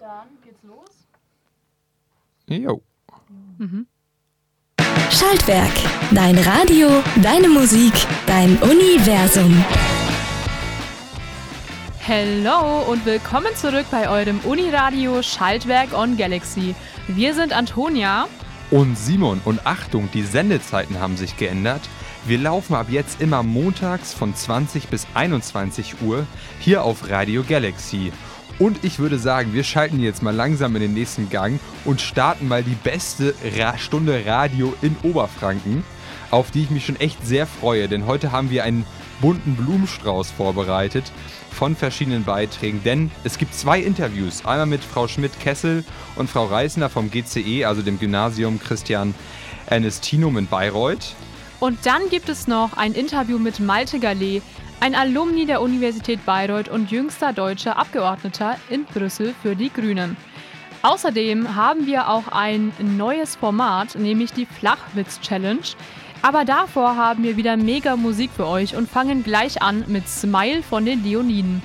Dann geht's los. Jo. Mhm. Schaltwerk. Dein Radio, deine Musik, dein Universum. Hello und willkommen zurück bei eurem Uniradio Schaltwerk on Galaxy. Wir sind Antonia. Und Simon, und Achtung, die Sendezeiten haben sich geändert. Wir laufen ab jetzt immer montags von 20 bis 21 Uhr hier auf Radio Galaxy. Und ich würde sagen, wir schalten jetzt mal langsam in den nächsten Gang und starten mal die beste Ra Stunde Radio in Oberfranken, auf die ich mich schon echt sehr freue, denn heute haben wir einen bunten Blumenstrauß vorbereitet von verschiedenen Beiträgen, denn es gibt zwei Interviews, einmal mit Frau Schmidt-Kessel und Frau Reisner vom GCE, also dem Gymnasium Christian Ernestinum in Bayreuth. Und dann gibt es noch ein Interview mit Malte Gallet, ein Alumni der Universität Bayreuth und jüngster deutscher Abgeordneter in Brüssel für die Grünen. Außerdem haben wir auch ein neues Format, nämlich die Flachwitz-Challenge. Aber davor haben wir wieder mega Musik für euch und fangen gleich an mit Smile von den Leoniden.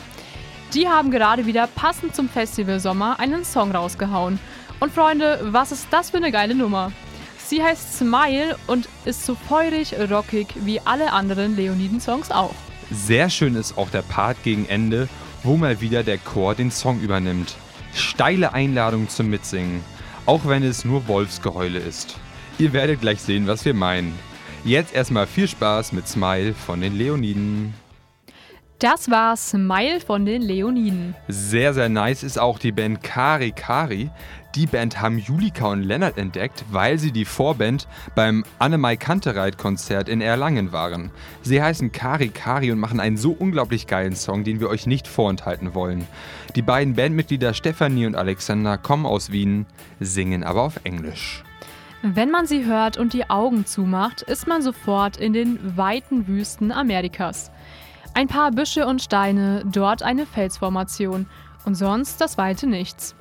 Die haben gerade wieder passend zum Festival Sommer einen Song rausgehauen. Und Freunde, was ist das für eine geile Nummer? Sie heißt Smile und ist so feurig, rockig wie alle anderen Leoniden-Songs auch. Sehr schön ist auch der Part gegen Ende, wo mal wieder der Chor den Song übernimmt. Steile Einladung zum Mitsingen, auch wenn es nur Wolfsgeheule ist. Ihr werdet gleich sehen, was wir meinen. Jetzt erstmal viel Spaß mit Smile von den Leoniden. Das war Smile von den Leoniden. Sehr, sehr nice ist auch die Band Kari Kari. Die Band haben Julika und Lennart entdeckt, weil sie die Vorband beim Annemai Kantereit-Konzert in Erlangen waren. Sie heißen Kari Kari und machen einen so unglaublich geilen Song, den wir euch nicht vorenthalten wollen. Die beiden Bandmitglieder Stefanie und Alexander kommen aus Wien, singen aber auf Englisch. Wenn man sie hört und die Augen zumacht, ist man sofort in den weiten Wüsten Amerikas. Ein paar Büsche und Steine, dort eine Felsformation und sonst das weite Nichts.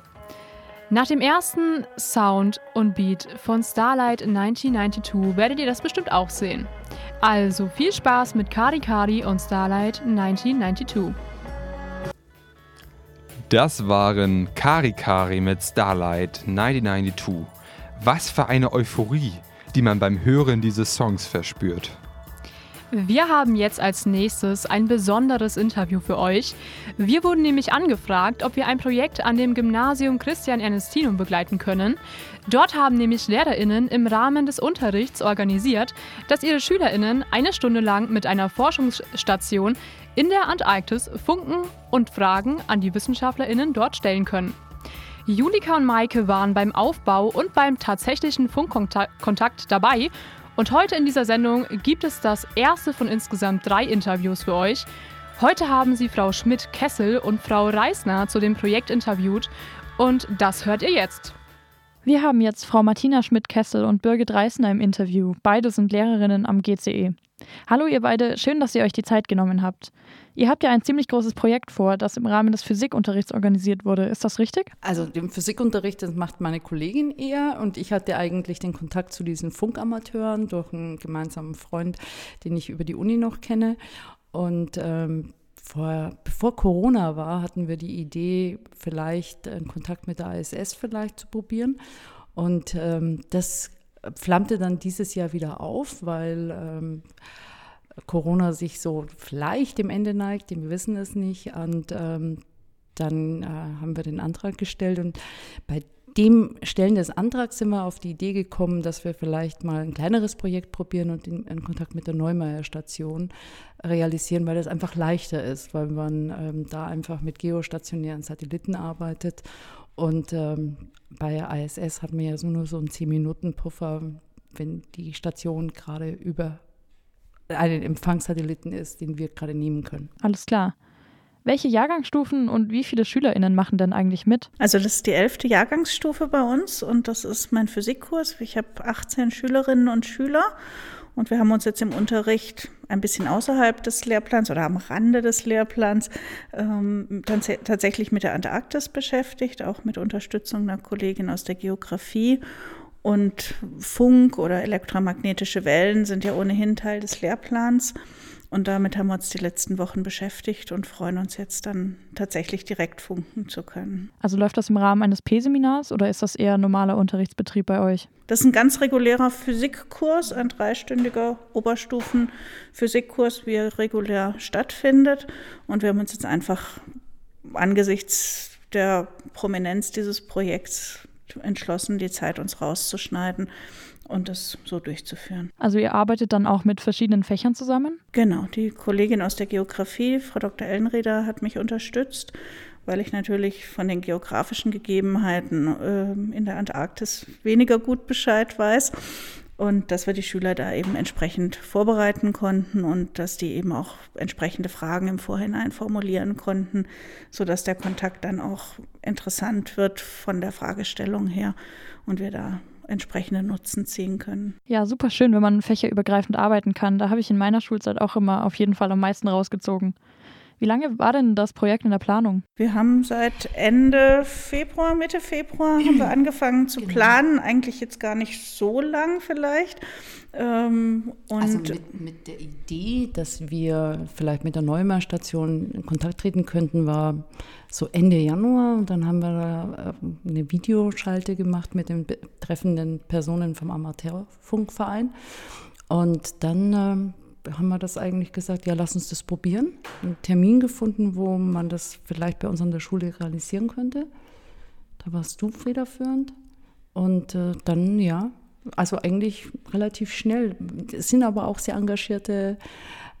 Nach dem ersten Sound und Beat von Starlight 1992 werdet ihr das bestimmt auch sehen. Also viel Spaß mit Kari Kari und Starlight 1992. Das waren Kari Kari mit Starlight 1992. Was für eine Euphorie, die man beim Hören dieses Songs verspürt. Wir haben jetzt als nächstes ein besonderes Interview für euch. Wir wurden nämlich angefragt, ob wir ein Projekt an dem Gymnasium Christian Ernestinum begleiten können. Dort haben nämlich LehrerInnen im Rahmen des Unterrichts organisiert, dass ihre SchülerInnen eine Stunde lang mit einer Forschungsstation in der Antarktis Funken und Fragen an die WissenschaftlerInnen dort stellen können. Julika und Maike waren beim Aufbau und beim tatsächlichen Funkkontakt dabei und heute in dieser Sendung gibt es das erste von insgesamt drei Interviews für euch. Heute haben sie Frau Schmidt-Kessel und Frau Reisner zu dem Projekt interviewt und das hört ihr jetzt. Wir haben jetzt Frau Martina Schmidt-Kessel und Birgit Reisner im Interview. Beide sind Lehrerinnen am GCE. Hallo ihr beide, schön, dass ihr euch die Zeit genommen habt. Ihr habt ja ein ziemlich großes Projekt vor, das im Rahmen des Physikunterrichts organisiert wurde. Ist das richtig? Also den Physikunterricht, das macht meine Kollegin eher und ich hatte eigentlich den Kontakt zu diesen Funkamateuren durch einen gemeinsamen Freund, den ich über die Uni noch kenne. Und ähm, vor, bevor Corona war, hatten wir die Idee, vielleicht einen Kontakt mit der ISS vielleicht zu probieren. Und ähm, das flammte dann dieses Jahr wieder auf, weil ähm, Corona sich so vielleicht dem Ende neigt, wir wissen es nicht. Und ähm, dann äh, haben wir den Antrag gestellt und bei dem Stellen des Antrags sind wir auf die Idee gekommen, dass wir vielleicht mal ein kleineres Projekt probieren und in, in Kontakt mit der Neumeier Station realisieren, weil das einfach leichter ist, weil man ähm, da einfach mit geostationären Satelliten arbeitet und ähm, bei ISS hat man ja so nur so einen 10-Minuten-Puffer, wenn die Station gerade über einen Empfangssatelliten ist, den wir gerade nehmen können. Alles klar. Welche Jahrgangsstufen und wie viele SchülerInnen machen denn eigentlich mit? Also, das ist die elfte Jahrgangsstufe bei uns und das ist mein Physikkurs. Ich habe 18 Schülerinnen und Schüler und wir haben uns jetzt im Unterricht ein bisschen außerhalb des Lehrplans oder am Rande des Lehrplans ähm, tatsächlich mit der Antarktis beschäftigt, auch mit Unterstützung einer Kollegin aus der Geografie. Und Funk oder elektromagnetische Wellen sind ja ohnehin Teil des Lehrplans. Und damit haben wir uns die letzten Wochen beschäftigt und freuen uns jetzt dann tatsächlich direkt funken zu können. Also läuft das im Rahmen eines P-Seminars oder ist das eher normaler Unterrichtsbetrieb bei euch? Das ist ein ganz regulärer Physikkurs, ein dreistündiger Oberstufen-Physikkurs, wie er regulär stattfindet. Und wir haben uns jetzt einfach angesichts der Prominenz dieses Projekts entschlossen, die Zeit uns rauszuschneiden und das so durchzuführen. Also ihr arbeitet dann auch mit verschiedenen Fächern zusammen? Genau, die Kollegin aus der Geografie, Frau Dr. Ellenrieder, hat mich unterstützt, weil ich natürlich von den geografischen Gegebenheiten äh, in der Antarktis weniger gut Bescheid weiß und dass wir die Schüler da eben entsprechend vorbereiten konnten und dass die eben auch entsprechende Fragen im Vorhinein formulieren konnten, sodass der Kontakt dann auch interessant wird von der Fragestellung her und wir da entsprechenden Nutzen ziehen können. Ja, super schön, wenn man fächerübergreifend arbeiten kann. Da habe ich in meiner Schulzeit auch immer auf jeden Fall am meisten rausgezogen. Wie lange war denn das Projekt in der Planung? Wir haben seit Ende Februar, Mitte Februar haben wir angefangen zu genau. planen. Eigentlich jetzt gar nicht so lang vielleicht. Ähm, also mit, mit, der Idee, dass wir vielleicht mit der Neumar-Station in Kontakt treten könnten, war so Ende Januar. Und dann haben wir da äh, eine Videoschalte gemacht mit den betreffenden Personen vom Amateurfunkverein. Und dann ähm, haben wir das eigentlich gesagt, ja, lass uns das probieren. Einen Termin gefunden, wo man das vielleicht bei uns an der Schule realisieren könnte. Da warst du federführend. Und äh, dann, ja, also eigentlich relativ schnell. Es sind aber auch sehr engagierte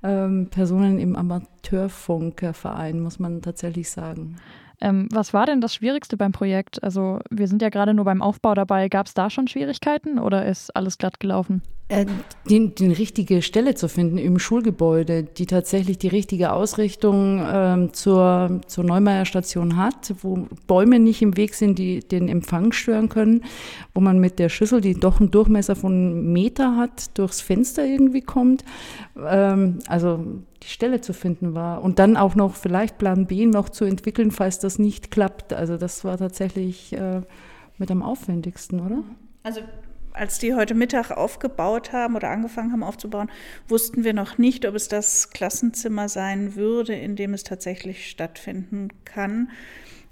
ähm, Personen im Amateurfunkverein, muss man tatsächlich sagen. Ähm, was war denn das Schwierigste beim Projekt? Also wir sind ja gerade nur beim Aufbau dabei. Gab es da schon Schwierigkeiten oder ist alles glatt gelaufen? Äh, die, die richtige Stelle zu finden im Schulgebäude, die tatsächlich die richtige Ausrichtung ähm, zur, zur Neumeier Station hat, wo Bäume nicht im Weg sind, die den Empfang stören können, wo man mit der Schüssel, die doch einen Durchmesser von Meter hat, durchs Fenster irgendwie kommt. Ähm, also Stelle zu finden war und dann auch noch vielleicht Plan B noch zu entwickeln, falls das nicht klappt. Also das war tatsächlich äh, mit am aufwendigsten, oder? Also als die heute Mittag aufgebaut haben oder angefangen haben aufzubauen, wussten wir noch nicht, ob es das Klassenzimmer sein würde, in dem es tatsächlich stattfinden kann,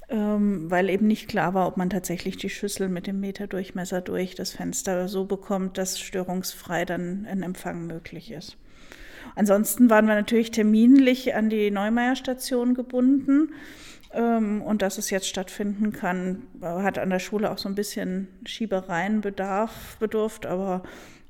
ähm, weil eben nicht klar war, ob man tatsächlich die Schüssel mit dem Meterdurchmesser durch das Fenster so bekommt, dass störungsfrei dann ein Empfang möglich ist. Ansonsten waren wir natürlich terminlich an die Neumeier-Station gebunden. Ähm, und dass es jetzt stattfinden kann, hat an der Schule auch so ein bisschen Schiebereien Bedarf bedurft, aber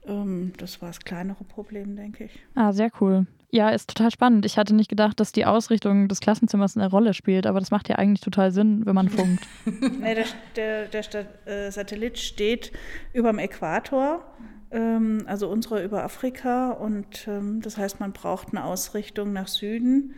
ähm, das war das kleinere Problem, denke ich. Ah, sehr cool. Ja, ist total spannend. Ich hatte nicht gedacht, dass die Ausrichtung des Klassenzimmers eine Rolle spielt, aber das macht ja eigentlich total Sinn, wenn man funkt. nee, der, der, der äh, Satellit steht über dem Äquator, also unsere über Afrika, und ähm, das heißt, man braucht eine Ausrichtung nach Süden.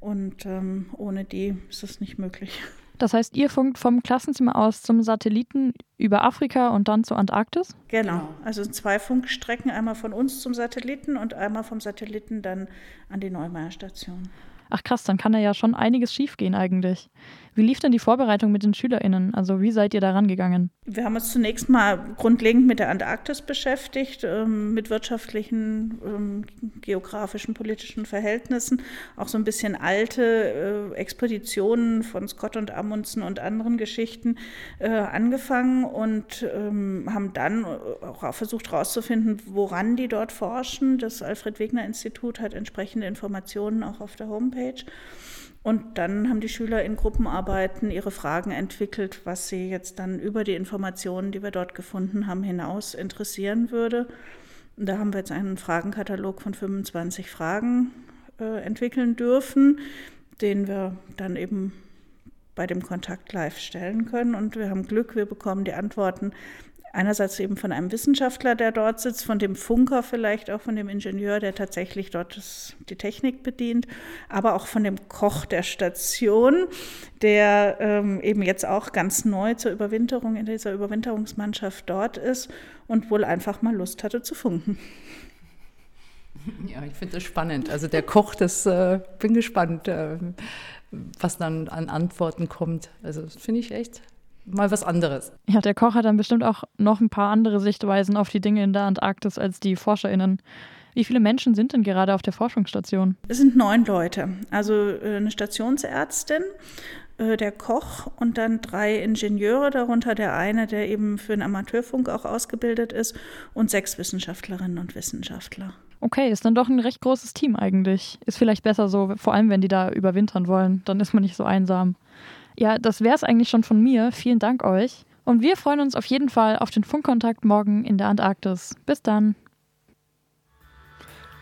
Und ähm, ohne die ist es nicht möglich. Das heißt, ihr funkt vom Klassenzimmer aus zum Satelliten über Afrika und dann zur Antarktis? Genau, also zwei Funkstrecken, einmal von uns zum Satelliten und einmal vom Satelliten dann an die Neumeier Station. Ach krass, dann kann da ja schon einiges schiefgehen eigentlich. Wie lief denn die Vorbereitung mit den SchülerInnen? Also wie seid ihr da rangegangen? Wir haben uns zunächst mal grundlegend mit der Antarktis beschäftigt, ähm, mit wirtschaftlichen, ähm, geografischen, politischen Verhältnissen, auch so ein bisschen alte äh, Expeditionen von Scott und Amundsen und anderen Geschichten äh, angefangen und ähm, haben dann auch versucht herauszufinden, woran die dort forschen. Das Alfred Wegener Institut hat entsprechende Informationen auch auf der Homepage. Und dann haben die Schüler in Gruppenarbeiten ihre Fragen entwickelt, was sie jetzt dann über die Informationen, die wir dort gefunden haben, hinaus interessieren würde. Und da haben wir jetzt einen Fragenkatalog von 25 Fragen äh, entwickeln dürfen, den wir dann eben bei dem Kontakt live stellen können. Und wir haben Glück, wir bekommen die Antworten einerseits eben von einem Wissenschaftler, der dort sitzt, von dem Funker vielleicht auch, von dem Ingenieur, der tatsächlich dort das, die Technik bedient, aber auch von dem Koch der Station, der ähm, eben jetzt auch ganz neu zur Überwinterung in dieser Überwinterungsmannschaft dort ist und wohl einfach mal Lust hatte zu funken. Ja, ich finde das spannend. Also der Koch, das äh, bin gespannt, äh, was dann an Antworten kommt. Also finde ich echt mal was anderes. Ja, der Koch hat dann bestimmt auch noch ein paar andere Sichtweisen auf die Dinge in der Antarktis als die ForscherInnen. Wie viele Menschen sind denn gerade auf der Forschungsstation? Es sind neun Leute, also äh, eine Stationsärztin, äh, der Koch und dann drei Ingenieure, darunter der eine, der eben für den Amateurfunk auch ausgebildet ist, und sechs Wissenschaftlerinnen und Wissenschaftler. Okay, ist dann doch ein recht großes Team eigentlich. Ist vielleicht besser so, vor allem wenn die da überwintern wollen. Dann ist man nicht so einsam. Ja, das wäre es eigentlich schon von mir. Vielen Dank euch. Und wir freuen uns auf jeden Fall auf den Funkkontakt morgen in der Antarktis. Bis dann.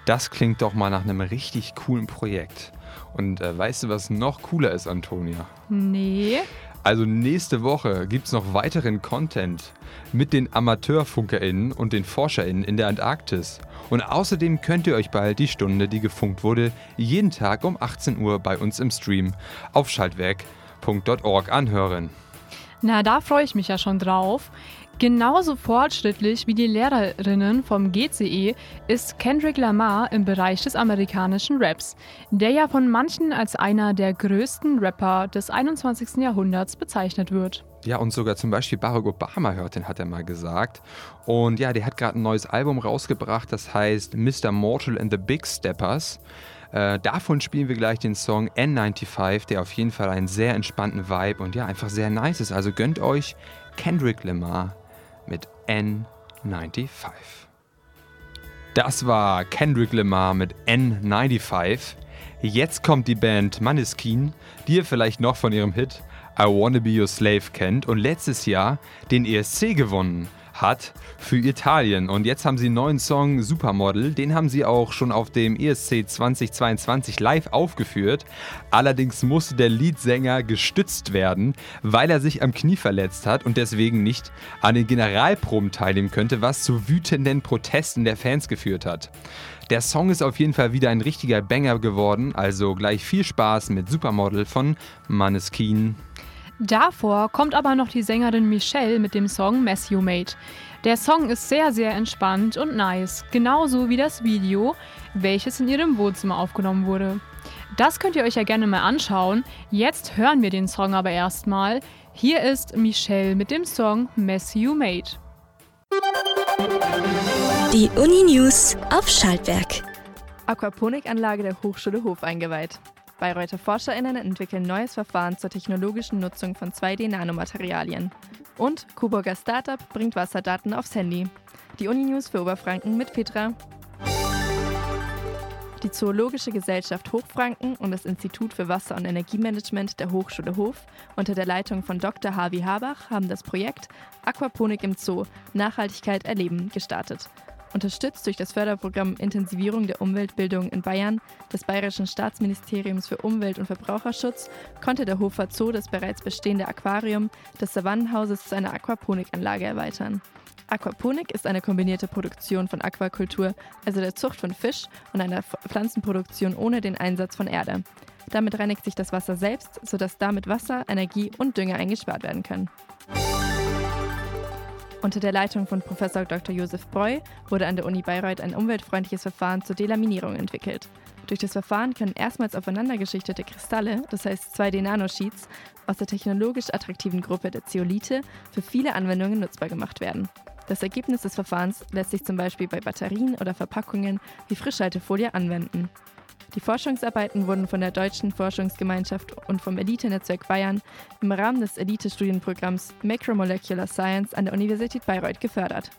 Das klingt doch mal nach einem richtig coolen Projekt. Und äh, weißt du, was noch cooler ist, Antonia? Nee. Also nächste Woche gibt es noch weiteren Content mit den AmateurfunkerInnen und den ForscherInnen in der Antarktis. Und außerdem könnt ihr euch bald die Stunde, die gefunkt wurde, jeden Tag um 18 Uhr bei uns im Stream auf schaltwerk.org anhören. Na, da freue ich mich ja schon drauf. Genauso fortschrittlich wie die Lehrerinnen vom GCE ist Kendrick Lamar im Bereich des amerikanischen Raps, der ja von manchen als einer der größten Rapper des 21. Jahrhunderts bezeichnet wird. Ja, und sogar zum Beispiel Barack Obama hört den, hat er mal gesagt. Und ja, der hat gerade ein neues Album rausgebracht, das heißt Mr. Mortal and the Big Steppers. Äh, davon spielen wir gleich den Song N95, der auf jeden Fall einen sehr entspannten Vibe und ja, einfach sehr nice ist. Also gönnt euch Kendrick Lamar mit N95. Das war Kendrick Lamar mit N95. Jetzt kommt die Band Maneskin, die ihr vielleicht noch von ihrem Hit I Wanna Be Your Slave kennt und letztes Jahr den ESC gewonnen hat für Italien. Und jetzt haben sie einen neuen Song Supermodel. Den haben sie auch schon auf dem ESC 2022 live aufgeführt. Allerdings musste der Leadsänger gestützt werden, weil er sich am Knie verletzt hat und deswegen nicht an den Generalproben teilnehmen könnte, was zu wütenden Protesten der Fans geführt hat. Der Song ist auf jeden Fall wieder ein richtiger Banger geworden, also gleich viel Spaß mit Supermodel von Maneskin. Davor kommt aber noch die Sängerin Michelle mit dem Song Mess You Made. Der Song ist sehr, sehr entspannt und nice, genauso wie das Video, welches in ihrem Wohnzimmer aufgenommen wurde. Das könnt ihr euch ja gerne mal anschauen. Jetzt hören wir den Song aber erstmal. Hier ist Michelle mit dem Song Mess You Made. Die Uni News auf Schaltwerk. Aquaponikanlage der Hochschule Hof eingeweiht. Bayreuther ForscherInnen entwickeln neues Verfahren zur technologischen Nutzung von 2D-Nanomaterialien. Und Coburger Startup bringt Wasserdaten aufs Handy. Die Uni-News für Oberfranken mit Petra. Die Zoologische Gesellschaft Hochfranken und das Institut für Wasser- und Energiemanagement der Hochschule Hof unter der Leitung von Dr. Harvey Habach haben das Projekt Aquaponik im Zoo Nachhaltigkeit erleben gestartet unterstützt durch das Förderprogramm Intensivierung der Umweltbildung in Bayern des Bayerischen Staatsministeriums für Umwelt- und Verbraucherschutz, konnte der Hofer Zoo das bereits bestehende Aquarium des Savannenhauses zu einer Aquaponikanlage erweitern. Aquaponik ist eine kombinierte Produktion von Aquakultur, also der Zucht von Fisch und einer Pflanzenproduktion ohne den Einsatz von Erde. Damit reinigt sich das Wasser selbst, sodass damit Wasser, Energie und Dünger eingespart werden können. Unter der Leitung von Prof. Dr. Josef Breu wurde an der Uni Bayreuth ein umweltfreundliches Verfahren zur Delaminierung entwickelt. Durch das Verfahren können erstmals aufeinandergeschichtete Kristalle, das heißt 2D-Nanosheets, aus der technologisch attraktiven Gruppe der Zeolite für viele Anwendungen nutzbar gemacht werden. Das Ergebnis des Verfahrens lässt sich zum Beispiel bei Batterien oder Verpackungen wie Frischhaltefolie anwenden. Die Forschungsarbeiten wurden von der Deutschen Forschungsgemeinschaft und vom Elite-Netzwerk Bayern im Rahmen des Elite-Studienprogramms Macromolecular Science an der Universität Bayreuth gefördert.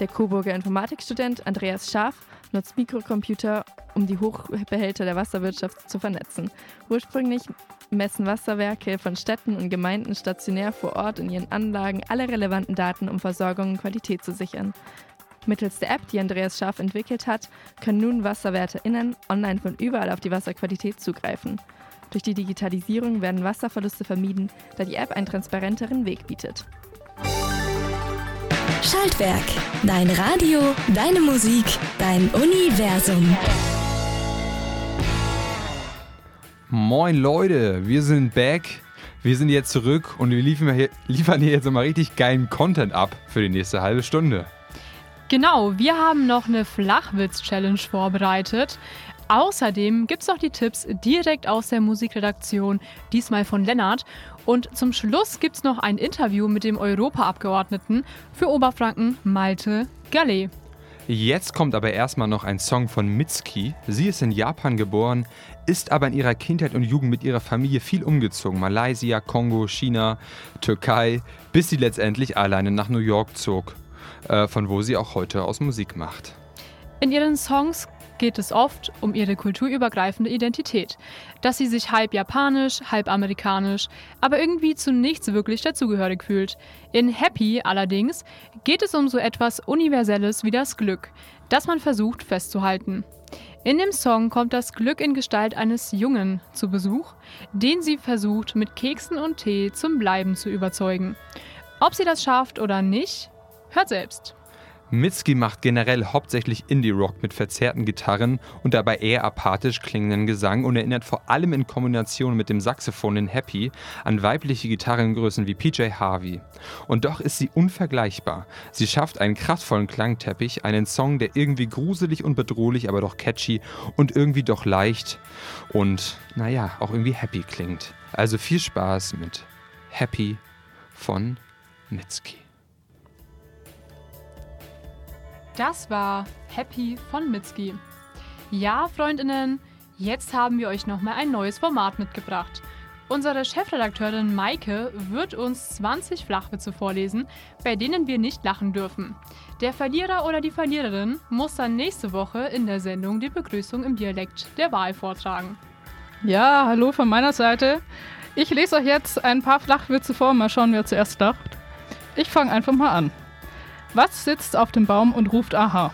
Der Coburger Informatikstudent Andreas Schaaf nutzt Mikrocomputer, um die Hochbehälter der Wasserwirtschaft zu vernetzen. Ursprünglich messen Wasserwerke von Städten und Gemeinden stationär vor Ort in ihren Anlagen alle relevanten Daten, um Versorgung und Qualität zu sichern. Mittels der App, die Andreas Scharf entwickelt hat, können nun WasserwärterInnen online von überall auf die Wasserqualität zugreifen. Durch die Digitalisierung werden Wasserverluste vermieden, da die App einen transparenteren Weg bietet. Schaltwerk. Dein Radio, deine Musik, dein Universum. Moin Leute, wir sind back. Wir sind jetzt zurück und wir liefern hier, liefern hier jetzt mal richtig geilen Content ab für die nächste halbe Stunde. Genau, wir haben noch eine Flachwitz-Challenge vorbereitet. Außerdem gibt es noch die Tipps direkt aus der Musikredaktion, diesmal von Lennart. Und zum Schluss gibt es noch ein Interview mit dem Europaabgeordneten für Oberfranken, Malte Gallet. Jetzt kommt aber erstmal noch ein Song von Mitski. Sie ist in Japan geboren, ist aber in ihrer Kindheit und Jugend mit ihrer Familie viel umgezogen. Malaysia, Kongo, China, Türkei, bis sie letztendlich alleine nach New York zog, von wo sie auch heute aus Musik macht. In ihren Songs geht es oft um ihre kulturübergreifende Identität, dass sie sich halb japanisch, halb amerikanisch, aber irgendwie zu nichts wirklich dazugehörig fühlt. In Happy allerdings geht es um so etwas Universelles wie das Glück, das man versucht festzuhalten. In dem Song kommt das Glück in Gestalt eines Jungen zu Besuch, den sie versucht mit Keksen und Tee zum Bleiben zu überzeugen. Ob sie das schafft oder nicht, hört selbst. Mitski macht generell hauptsächlich Indie-Rock mit verzerrten Gitarren und dabei eher apathisch klingenden Gesang und erinnert vor allem in Kombination mit dem Saxophon in Happy an weibliche Gitarrengrößen wie PJ Harvey. Und doch ist sie unvergleichbar. Sie schafft einen kraftvollen Klangteppich, einen Song, der irgendwie gruselig und bedrohlich, aber doch catchy und irgendwie doch leicht und, naja, auch irgendwie happy klingt. Also viel Spaß mit Happy von Mitski. Das war Happy von Mitski. Ja, Freundinnen, jetzt haben wir euch nochmal ein neues Format mitgebracht. Unsere Chefredakteurin Maike wird uns 20 Flachwitze vorlesen, bei denen wir nicht lachen dürfen. Der Verlierer oder die Verliererin muss dann nächste Woche in der Sendung die Begrüßung im Dialekt der Wahl vortragen. Ja, hallo von meiner Seite. Ich lese euch jetzt ein paar Flachwitze vor, mal schauen, wer zuerst lacht. Ich fange einfach mal an. Was sitzt auf dem Baum und ruft Aha?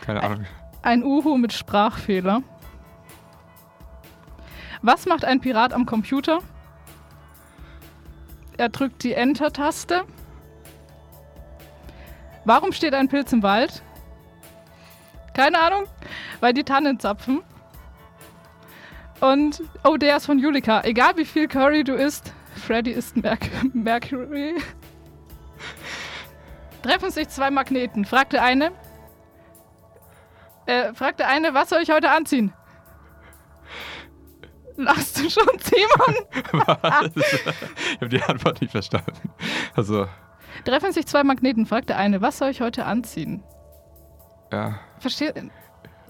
Keine Ahnung. Ein Uhu mit Sprachfehler. Was macht ein Pirat am Computer? Er drückt die Enter-Taste. Warum steht ein Pilz im Wald? Keine Ahnung, weil die Tannen zapfen. Und, oh, der ist von Julika. Egal wie viel Curry du isst, Freddy ist Merc Mercury. Treffen sich zwei Magneten. Fragte eine. Äh, fragte eine, was soll ich heute anziehen? Lachst du schon, Simon? Was? ich habe die Antwort nicht verstanden. Also, Treffen sich zwei Magneten. Fragte eine, was soll ich heute anziehen? ja. Versteht.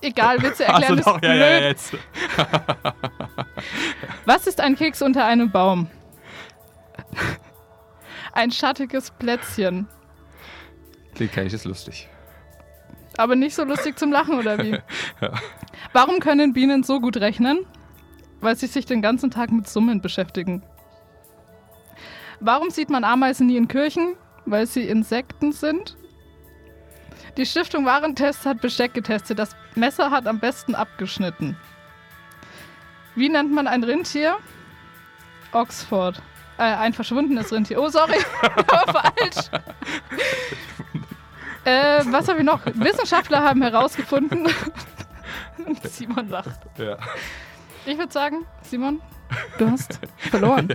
Egal, Witze erklären ist doch, blöd. ja, ja, jetzt. Was ist ein Keks unter einem Baum? Ein schattiges Plätzchen. Den kenne ich, ist lustig. Aber nicht so lustig zum Lachen, oder wie? Ja. Warum können Bienen so gut rechnen? Weil sie sich den ganzen Tag mit Summen beschäftigen. Warum sieht man Ameisen nie in Kirchen? Weil sie Insekten sind. Die Stiftung Warentest hat Besteck getestet. Das Messer hat am besten abgeschnitten. Wie nennt man ein Rentier? Oxford. Äh, ein verschwundenes Rentier. Oh, sorry. Falsch. Äh, was haben wir noch? Wissenschaftler haben herausgefunden. Simon lacht. Ja. Ich würde sagen, Simon, du hast verloren.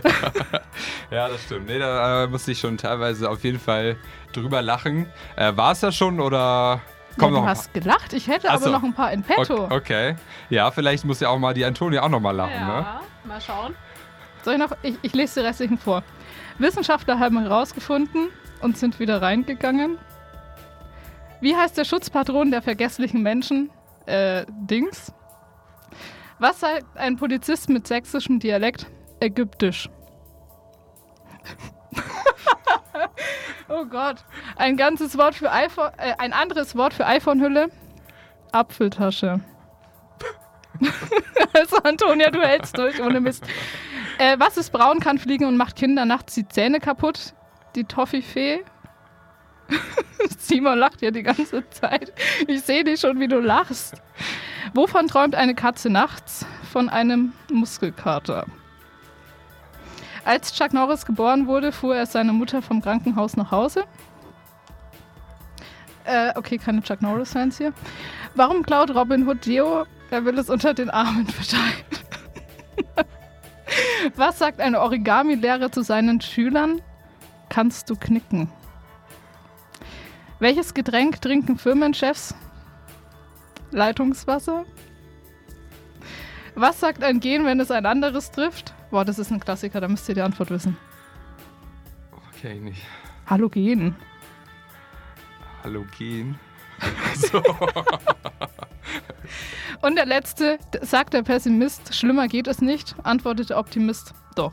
ja, das stimmt. Nee, da äh, musste ich schon teilweise auf jeden Fall drüber lachen. Äh, War es das schon oder Ja, du hast gelacht. Ich hätte Ach aber noch ein paar in petto. Okay. Ja, vielleicht muss ja auch mal die Antonia auch noch mal lachen, ne? mal schauen. Soll ich noch? Ich, ich lese die restlichen vor. Wissenschaftler haben herausgefunden und sind wieder reingegangen. Wie heißt der Schutzpatron der vergesslichen Menschen? Äh, Dings. Was sagt ein Polizist mit sächsischem Dialekt? Ägyptisch. oh Gott. Ein ganzes Wort für iPhone, äh, ein anderes Wort für iPhone-Hülle? Apfeltasche. also Antonia, du hältst durch, ohne Mist. Äh, was ist braun, kann fliegen und macht Kinder nachts die Zähne kaputt? Die Toffifee? Simon lacht ja die ganze Zeit. Ich sehe dich schon, wie du lachst. Wovon träumt eine Katze nachts? Von einem Muskelkater. Als Chuck Norris geboren wurde, fuhr er seine Mutter vom Krankenhaus nach Hause. Äh, okay, keine Chuck Norris-Fans hier. Warum klaut Robin Hood Deo? Er will es unter den Armen verteilen. Was sagt ein Origami-Lehrer zu seinen Schülern? Kannst du knicken? Welches Getränk trinken Firmenchefs? Leitungswasser? Was sagt ein Gen, wenn es ein anderes trifft? Boah, das ist ein Klassiker, da müsst ihr die Antwort wissen. Okay, nicht. Halogen. Halogen. so. Und der letzte, sagt der Pessimist, schlimmer geht es nicht, antwortet der Optimist, doch.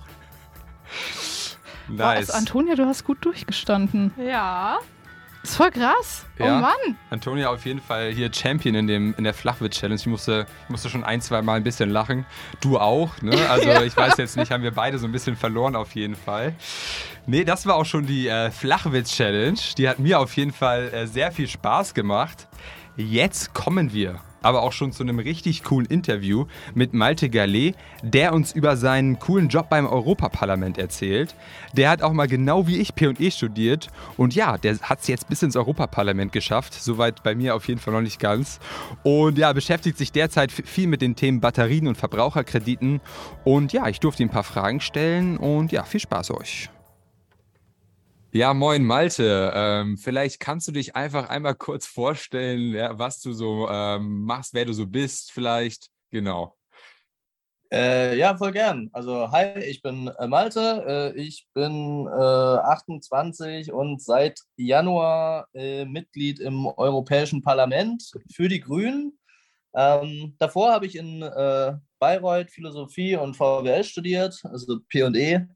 Nice. Boah, also Antonia, du hast gut durchgestanden. Ja. Ist voll krass. Ja. Oh Mann. Antonia auf jeden Fall hier Champion in, dem, in der Flachwitz-Challenge. Ich musste, ich musste schon ein, zwei Mal ein bisschen lachen. Du auch, ne? Also ich weiß jetzt nicht, haben wir beide so ein bisschen verloren auf jeden Fall. Nee, das war auch schon die äh, Flachwitz-Challenge. Die hat mir auf jeden Fall äh, sehr viel Spaß gemacht. Jetzt kommen wir aber auch schon zu einem richtig coolen Interview mit Malte Gallet, der uns über seinen coolen Job beim Europaparlament erzählt. Der hat auch mal genau wie ich P&E studiert und ja, der hat es jetzt bis ins Europaparlament geschafft. Soweit bei mir auf jeden Fall noch nicht ganz. Und ja, beschäftigt sich derzeit viel mit den Themen Batterien und Verbraucherkrediten. Und ja, ich durfte ihm ein paar Fragen stellen und ja, viel Spaß euch. Ja, moin Malte. Ähm, vielleicht kannst du dich einfach einmal kurz vorstellen, ja, was du so ähm, machst, wer du so bist, vielleicht. Genau. Äh, ja, voll gern. Also, hi, ich bin äh, Malte. Äh, ich bin 28 und seit Januar äh, Mitglied im Europäischen Parlament für die Grünen. Ähm, davor habe ich in äh, Bayreuth Philosophie und VWL studiert, also PE.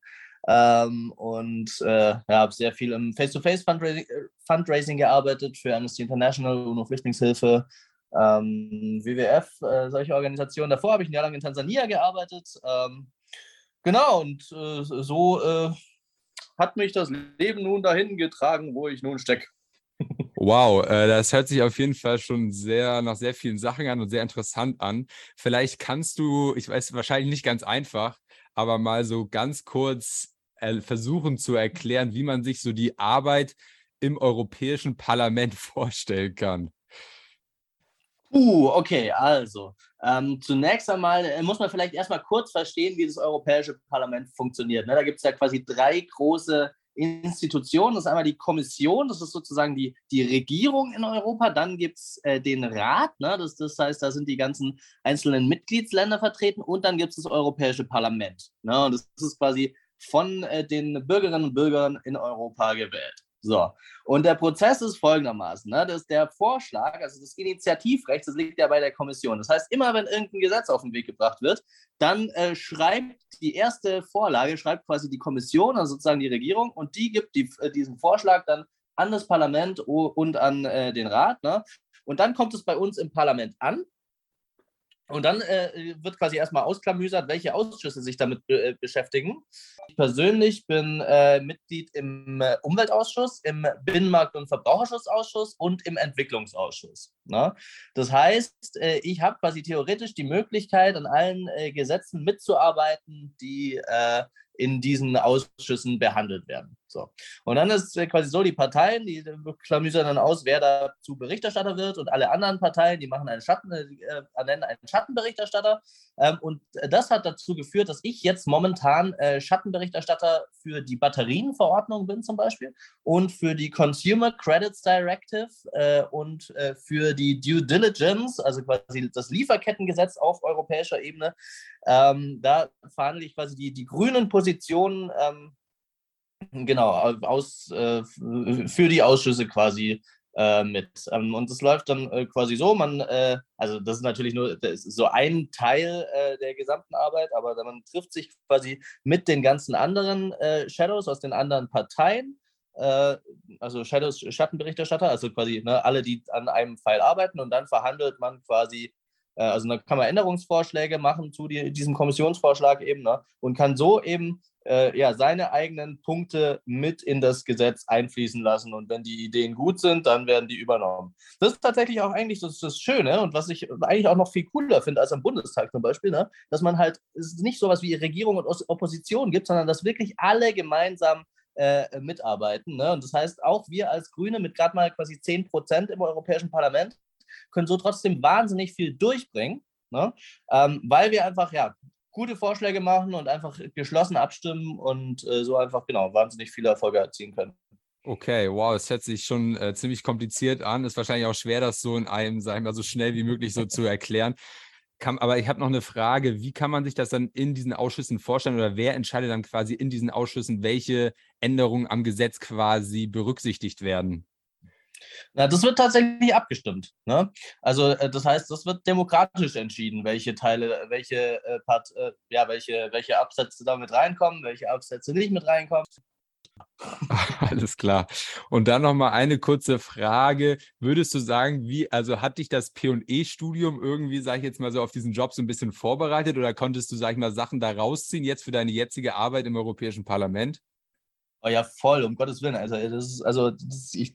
Ähm, und äh, ja, habe sehr viel im Face-to-Face-Fundraising Fundraising gearbeitet für Amnesty International, UNO-Flüchtlingshilfe, ähm, WWF, äh, solche Organisationen. Davor habe ich ein Jahr lang in Tansania gearbeitet. Ähm, genau, und äh, so äh, hat mich das Leben nun dahin getragen, wo ich nun stecke. Wow, äh, das hört sich auf jeden Fall schon sehr nach sehr vielen Sachen an und sehr interessant an. Vielleicht kannst du, ich weiß wahrscheinlich nicht ganz einfach, aber mal so ganz kurz versuchen zu erklären, wie man sich so die Arbeit im Europäischen Parlament vorstellen kann. Uh, okay, also ähm, zunächst einmal äh, muss man vielleicht erstmal kurz verstehen, wie das Europäische Parlament funktioniert. Ne? Da gibt es ja quasi drei große Institutionen. Das ist einmal die Kommission, das ist sozusagen die, die Regierung in Europa. Dann gibt es äh, den Rat, ne? das, das heißt, da sind die ganzen einzelnen Mitgliedsländer vertreten. Und dann gibt es das Europäische Parlament. Ne? Und das ist quasi von äh, den Bürgerinnen und Bürgern in Europa gewählt. So, und der Prozess ist folgendermaßen, ne? dass der Vorschlag, also das Initiativrecht, das liegt ja bei der Kommission. Das heißt, immer wenn irgendein Gesetz auf den Weg gebracht wird, dann äh, schreibt die erste Vorlage, schreibt quasi die Kommission, also sozusagen die Regierung, und die gibt die, äh, diesen Vorschlag dann an das Parlament und an äh, den Rat. Ne? Und dann kommt es bei uns im Parlament an und dann äh, wird quasi erstmal ausklamüsert, welche Ausschüsse sich damit äh, beschäftigen. Ich persönlich bin äh, Mitglied im äh, Umweltausschuss, im Binnenmarkt- und Verbraucherschutzausschuss und im Entwicklungsausschuss. Ne? Das heißt, äh, ich habe quasi theoretisch die Möglichkeit, an allen äh, Gesetzen mitzuarbeiten, die in diesen Ausschüssen behandelt werden. So. Und dann ist es quasi so, die Parteien, die klamüsern dann aus, wer dazu Berichterstatter wird und alle anderen Parteien, die machen einen Schatten, äh, nennen einen Schattenberichterstatter. Ähm, und das hat dazu geführt, dass ich jetzt momentan äh, Schattenberichterstatter für die Batterienverordnung bin zum Beispiel und für die Consumer Credits Directive äh, und äh, für die Due Diligence, also quasi das Lieferkettengesetz auf europäischer Ebene. Ähm, da verhandle ich quasi die, die grünen Positionen ähm, genau, aus, äh, für die Ausschüsse quasi äh, mit. Ähm, und es läuft dann äh, quasi so, man, äh, also das ist natürlich nur ist so ein Teil äh, der gesamten Arbeit, aber man trifft sich quasi mit den ganzen anderen äh, Shadows aus den anderen Parteien. Also Shadows, Schattenberichterstatter, also quasi ne, alle, die an einem Pfeil arbeiten und dann verhandelt man quasi also dann kann man Änderungsvorschläge machen zu die, diesem Kommissionsvorschlag eben ne, und kann so eben äh, ja, seine eigenen Punkte mit in das Gesetz einfließen lassen. Und wenn die Ideen gut sind, dann werden die übernommen. Das ist tatsächlich auch eigentlich das, das Schöne und was ich eigentlich auch noch viel cooler finde als am Bundestag zum Beispiel, ne? dass man halt es nicht sowas wie Regierung und Opposition gibt, sondern dass wirklich alle gemeinsam äh, mitarbeiten. Ne? Und das heißt, auch wir als Grüne mit gerade mal quasi 10 Prozent im Europäischen Parlament können so trotzdem wahnsinnig viel durchbringen. Ne? Ähm, weil wir einfach ja gute Vorschläge machen und einfach geschlossen abstimmen und äh, so einfach genau wahnsinnig viele Erfolge erzielen können. Okay, wow, es hört sich schon äh, ziemlich kompliziert an. Ist wahrscheinlich auch schwer, das so in einem, sagen wir mal, so schnell wie möglich so zu erklären. Kann, aber ich habe noch eine Frage, wie kann man sich das dann in diesen Ausschüssen vorstellen oder wer entscheidet dann quasi in diesen Ausschüssen, welche Änderungen am Gesetz quasi berücksichtigt werden? Na, das wird tatsächlich abgestimmt. Ne? Also äh, das heißt, das wird demokratisch entschieden, welche Teile, welche, äh, Part, äh, ja, welche, welche Absätze da mit reinkommen, welche Absätze nicht mit reinkommen. Alles klar. Und dann noch mal eine kurze Frage. Würdest du sagen, wie, also hat dich das P&E-Studium irgendwie, sag ich jetzt mal so, auf diesen Job so ein bisschen vorbereitet oder konntest du, sag ich mal, Sachen da rausziehen jetzt für deine jetzige Arbeit im Europäischen Parlament? Oh ja, voll, um Gottes Willen. Also, das ist, also das, ich,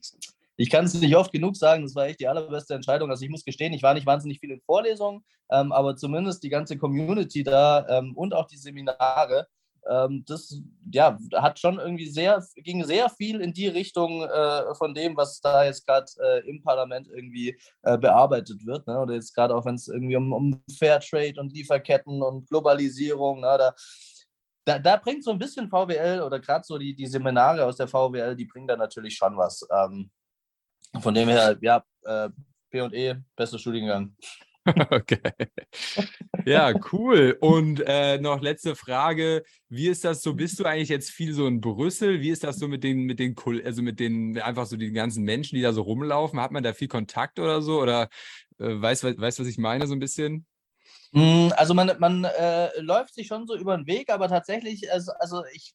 ich kann es nicht oft genug sagen, das war echt die allerbeste Entscheidung. Also ich muss gestehen, ich war nicht wahnsinnig viel in Vorlesungen, ähm, aber zumindest die ganze Community da ähm, und auch die Seminare, ähm, das ja, hat schon irgendwie sehr, ging sehr viel in die Richtung äh, von dem, was da jetzt gerade äh, im Parlament irgendwie äh, bearbeitet wird. Ne? Oder jetzt gerade auch, wenn es irgendwie um, um Fairtrade und Lieferketten und Globalisierung, na, da, da, da, bringt so ein bisschen VWL oder gerade so die, die Seminare aus der VWL, die bringen da natürlich schon was. Ähm, von dem her, ja, äh, P&E, bester Studiengang. Okay. Ja, cool. Und äh, noch letzte Frage. Wie ist das so? Bist du eigentlich jetzt viel so in Brüssel? Wie ist das so mit den, mit den, also mit den, einfach so den ganzen Menschen, die da so rumlaufen? Hat man da viel Kontakt oder so? Oder äh, weißt du, weiß, was ich meine, so ein bisschen? Hm, also man, man äh, läuft sich schon so über den Weg, aber tatsächlich, also, also ich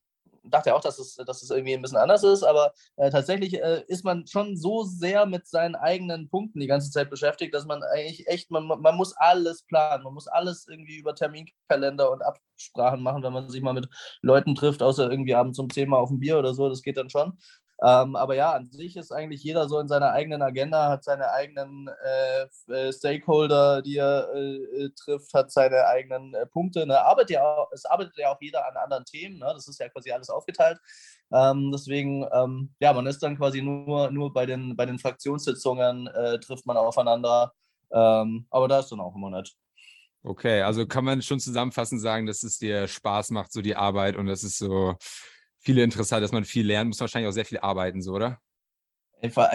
dachte auch, dass es, dass es irgendwie ein bisschen anders ist, aber äh, tatsächlich äh, ist man schon so sehr mit seinen eigenen Punkten die ganze Zeit beschäftigt, dass man eigentlich echt, man, man muss alles planen, man muss alles irgendwie über Terminkalender und Absprachen machen, wenn man sich mal mit Leuten trifft, außer irgendwie abends zum Thema auf ein Bier oder so, das geht dann schon. Ähm, aber ja, an sich ist eigentlich jeder so in seiner eigenen Agenda, hat seine eigenen äh, äh Stakeholder, die er äh, äh, trifft, hat seine eigenen äh, Punkte. Ne? Arbeitet ja auch, es arbeitet ja auch jeder an anderen Themen. Ne? Das ist ja quasi alles aufgeteilt. Ähm, deswegen, ähm, ja, man ist dann quasi nur, nur bei, den, bei den Fraktionssitzungen äh, trifft man aufeinander. Ähm, aber da ist dann auch immer nett. Okay, also kann man schon zusammenfassend sagen, dass es dir Spaß macht, so die Arbeit und das ist so viele interessant, dass man viel lernt, muss wahrscheinlich auch sehr viel arbeiten, so, oder?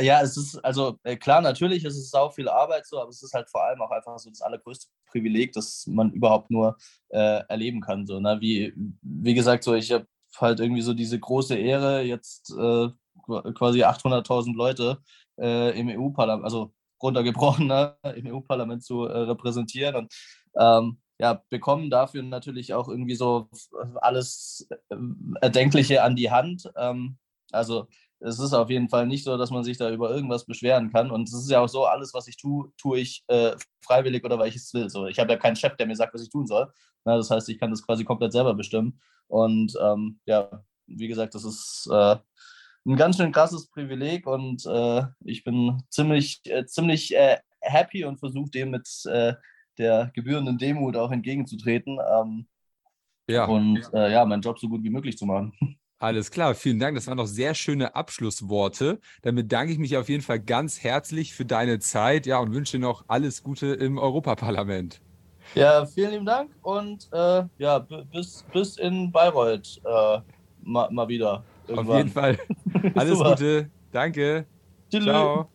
Ja, es ist, also äh, klar, natürlich ist es sau viel Arbeit so, aber es ist halt vor allem auch einfach so das allergrößte Privileg, das man überhaupt nur äh, erleben kann. So, ne? wie, wie gesagt, so ich habe halt irgendwie so diese große Ehre, jetzt äh, quasi 800.000 Leute äh, im EU-Parlament, also runtergebrochen, ne? im EU-Parlament zu äh, repräsentieren. Und ähm, ja, bekommen dafür natürlich auch irgendwie so alles äh, Erdenkliche an die Hand. Ähm, also es ist auf jeden Fall nicht so, dass man sich da über irgendwas beschweren kann. Und es ist ja auch so, alles, was ich tue, tue ich äh, freiwillig oder weil ich es will. So, ich habe ja keinen Chef, der mir sagt, was ich tun soll. Na, das heißt, ich kann das quasi komplett selber bestimmen. Und ähm, ja, wie gesagt, das ist äh, ein ganz schön krasses Privileg und äh, ich bin ziemlich, äh, ziemlich äh, happy und versuche dem mit der gebührenden Demut auch entgegenzutreten. Ähm, ja. Und äh, ja, meinen Job so gut wie möglich zu machen. Alles klar, vielen Dank. Das waren noch sehr schöne Abschlussworte. Damit danke ich mich auf jeden Fall ganz herzlich für deine Zeit ja, und wünsche noch alles Gute im Europaparlament. Ja, vielen lieben Dank und äh, ja, bis, bis in Bayreuth äh, mal, mal wieder. Irgendwann. Auf jeden Fall. Alles Gute. Danke. Tschüss. Ciao.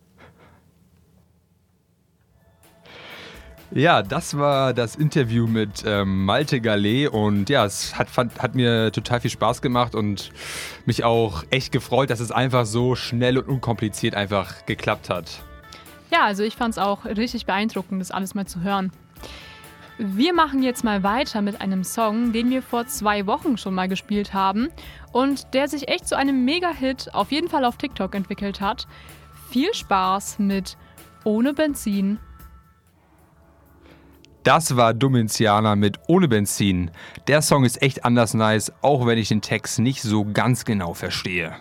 Ja, das war das Interview mit ähm, Malte Gallet und ja, es hat, fand, hat mir total viel Spaß gemacht und mich auch echt gefreut, dass es einfach so schnell und unkompliziert einfach geklappt hat. Ja, also ich fand es auch richtig beeindruckend, das alles mal zu hören. Wir machen jetzt mal weiter mit einem Song, den wir vor zwei Wochen schon mal gespielt haben und der sich echt zu einem Mega-Hit auf jeden Fall auf TikTok entwickelt hat. Viel Spaß mit Ohne Benzin das war Dominzianer mit Ohne Benzin. Der Song ist echt anders nice, auch wenn ich den Text nicht so ganz genau verstehe.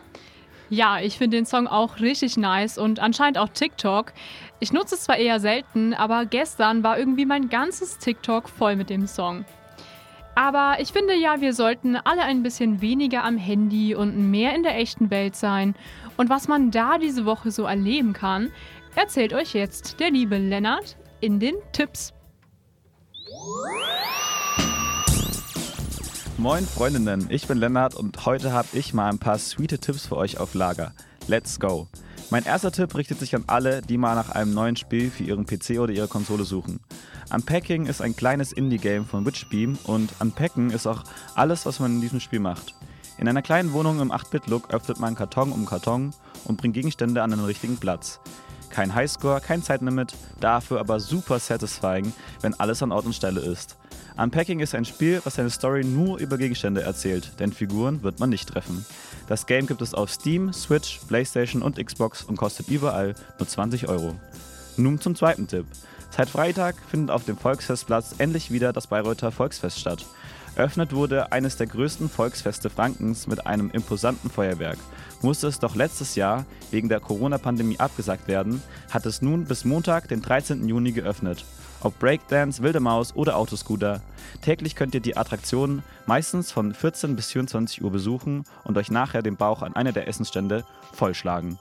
Ja, ich finde den Song auch richtig nice und anscheinend auch TikTok. Ich nutze es zwar eher selten, aber gestern war irgendwie mein ganzes TikTok voll mit dem Song. Aber ich finde ja, wir sollten alle ein bisschen weniger am Handy und mehr in der echten Welt sein. Und was man da diese Woche so erleben kann, erzählt euch jetzt der liebe Lennart in den Tipps. Moin Freundinnen, ich bin Lennart und heute habe ich mal ein paar sweete Tipps für euch auf Lager. Let's go! Mein erster Tipp richtet sich an alle, die mal nach einem neuen Spiel für ihren PC oder ihre Konsole suchen. Unpacking ist ein kleines Indie-Game von Witchbeam und Unpacken ist auch alles, was man in diesem Spiel macht. In einer kleinen Wohnung im 8-Bit-Look öffnet man Karton um Karton und bringt Gegenstände an den richtigen Platz. Kein Highscore, kein Zeitlimit, dafür aber super satisfying, wenn alles an Ort und Stelle ist. Unpacking ist ein Spiel, was seine Story nur über Gegenstände erzählt, denn Figuren wird man nicht treffen. Das Game gibt es auf Steam, Switch, PlayStation und Xbox und kostet überall nur 20 Euro. Nun zum zweiten Tipp. Seit Freitag findet auf dem Volksfestplatz endlich wieder das Bayreuther Volksfest statt. Eröffnet wurde eines der größten Volksfeste Frankens mit einem imposanten Feuerwerk. Musste es doch letztes Jahr wegen der Corona-Pandemie abgesagt werden, hat es nun bis Montag, den 13. Juni geöffnet. Ob Breakdance, Wilde Maus oder Autoscooter. Täglich könnt ihr die Attraktionen meistens von 14 bis 24 Uhr besuchen und euch nachher den Bauch an einer der Essensstände vollschlagen.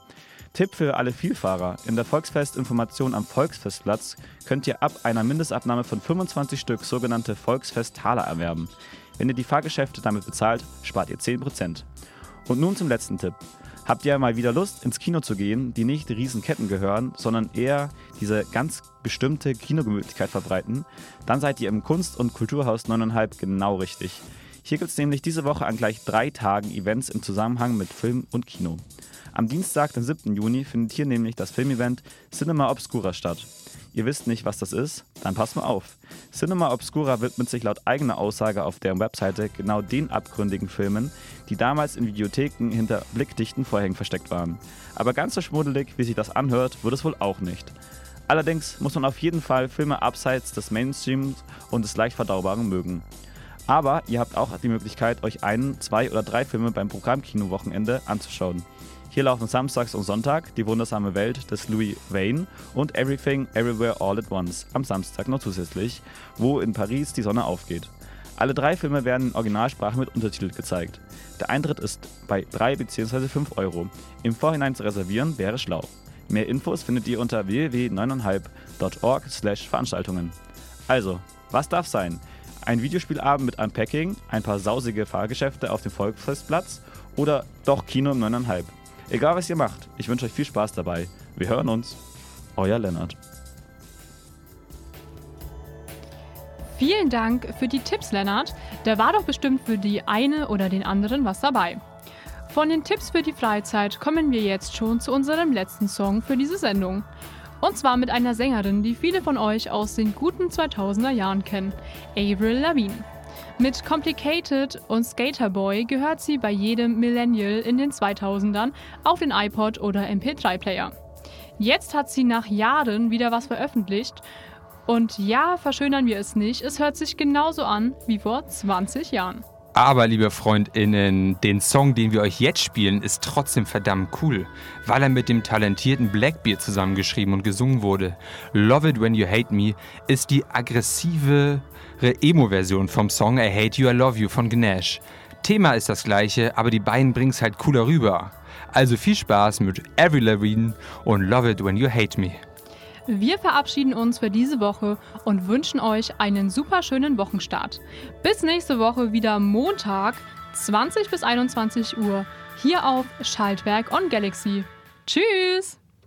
Tipp für alle Vielfahrer. In der Volksfestinformation am Volksfestplatz könnt ihr ab einer Mindestabnahme von 25 Stück sogenannte Volksfesttaler erwerben. Wenn ihr die Fahrgeschäfte damit bezahlt, spart ihr 10%. Und nun zum letzten Tipp. Habt ihr mal wieder Lust, ins Kino zu gehen, die nicht Riesenketten gehören, sondern eher diese ganz bestimmte Kinogemütlichkeit verbreiten, dann seid ihr im Kunst- und Kulturhaus 9,5 genau richtig. Hier gibt es nämlich diese Woche an gleich drei Tagen Events im Zusammenhang mit Film und Kino. Am Dienstag, den 7. Juni, findet hier nämlich das Filmevent Cinema Obscura statt. Ihr wisst nicht, was das ist? Dann passt mal auf. Cinema Obscura widmet sich laut eigener Aussage auf deren Webseite genau den abgründigen Filmen, die damals in Videotheken hinter blickdichten Vorhängen versteckt waren. Aber ganz so schmuddelig, wie sich das anhört, wird es wohl auch nicht. Allerdings muss man auf jeden Fall Filme abseits des Mainstreams und des leicht verdaubaren mögen. Aber ihr habt auch die Möglichkeit, euch einen, zwei oder drei Filme beim Programmkino-Wochenende anzuschauen. Hier laufen samstags und Sonntag die wundersame Welt des Louis Wayne und Everything Everywhere All at Once am Samstag noch zusätzlich, wo in Paris die Sonne aufgeht. Alle drei Filme werden in Originalsprache mit Untertitel gezeigt. Der Eintritt ist bei 3 bzw. 5 Euro. Im Vorhinein zu reservieren wäre schlau. Mehr Infos findet ihr unter www.9,5.org/veranstaltungen. Also, was darf sein? Ein Videospielabend mit Unpacking, ein paar sausige Fahrgeschäfte auf dem Volksfestplatz oder doch Kino im 9,5? Egal was ihr macht, ich wünsche euch viel Spaß dabei. Wir hören uns. Euer Lennart. Vielen Dank für die Tipps, Lennart. Da war doch bestimmt für die eine oder den anderen was dabei. Von den Tipps für die Freizeit kommen wir jetzt schon zu unserem letzten Song für diese Sendung. Und zwar mit einer Sängerin, die viele von euch aus den guten 2000er Jahren kennen, Avril Lavigne. Mit Complicated und Skaterboy gehört sie bei jedem Millennial in den 2000ern auf den iPod oder MP3-Player. Jetzt hat sie nach Jahren wieder was veröffentlicht und ja, verschönern wir es nicht, es hört sich genauso an wie vor 20 Jahren. Aber, liebe FreundInnen, den Song, den wir euch jetzt spielen, ist trotzdem verdammt cool, weil er mit dem talentierten Blackbeard zusammengeschrieben und gesungen wurde. Love It When You Hate Me ist die aggressive Emo-Version vom Song I Hate You, I Love You von Gnash. Thema ist das gleiche, aber die beiden bringen es halt cooler rüber. Also viel Spaß mit Every Lavigne und Love It When You Hate Me. Wir verabschieden uns für diese Woche und wünschen euch einen super schönen Wochenstart. Bis nächste Woche wieder Montag, 20 bis 21 Uhr, hier auf Schaltwerk on Galaxy. Tschüss!